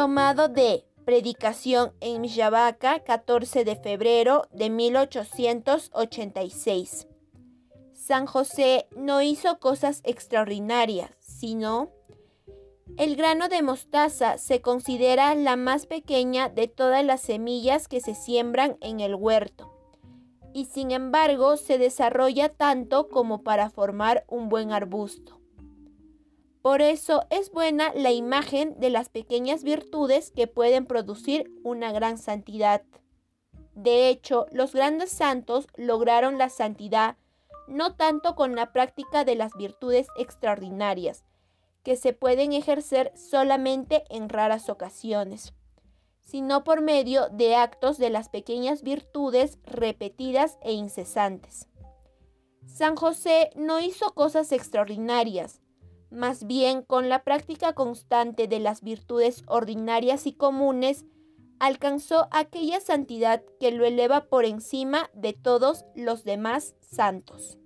Tomado de Predicación en Mishavaca, 14 de febrero de 1886. San José no hizo cosas extraordinarias, sino el grano de mostaza se considera la más pequeña de todas las semillas que se siembran en el huerto, y sin embargo se desarrolla tanto como para formar un buen arbusto. Por eso es buena la imagen de las pequeñas virtudes que pueden producir una gran santidad. De hecho, los grandes santos lograron la santidad no tanto con la práctica de las virtudes extraordinarias, que se pueden ejercer solamente en raras ocasiones, sino por medio de actos de las pequeñas virtudes repetidas e incesantes. San José no hizo cosas extraordinarias, más bien con la práctica constante de las virtudes ordinarias y comunes, alcanzó aquella santidad que lo eleva por encima de todos los demás santos.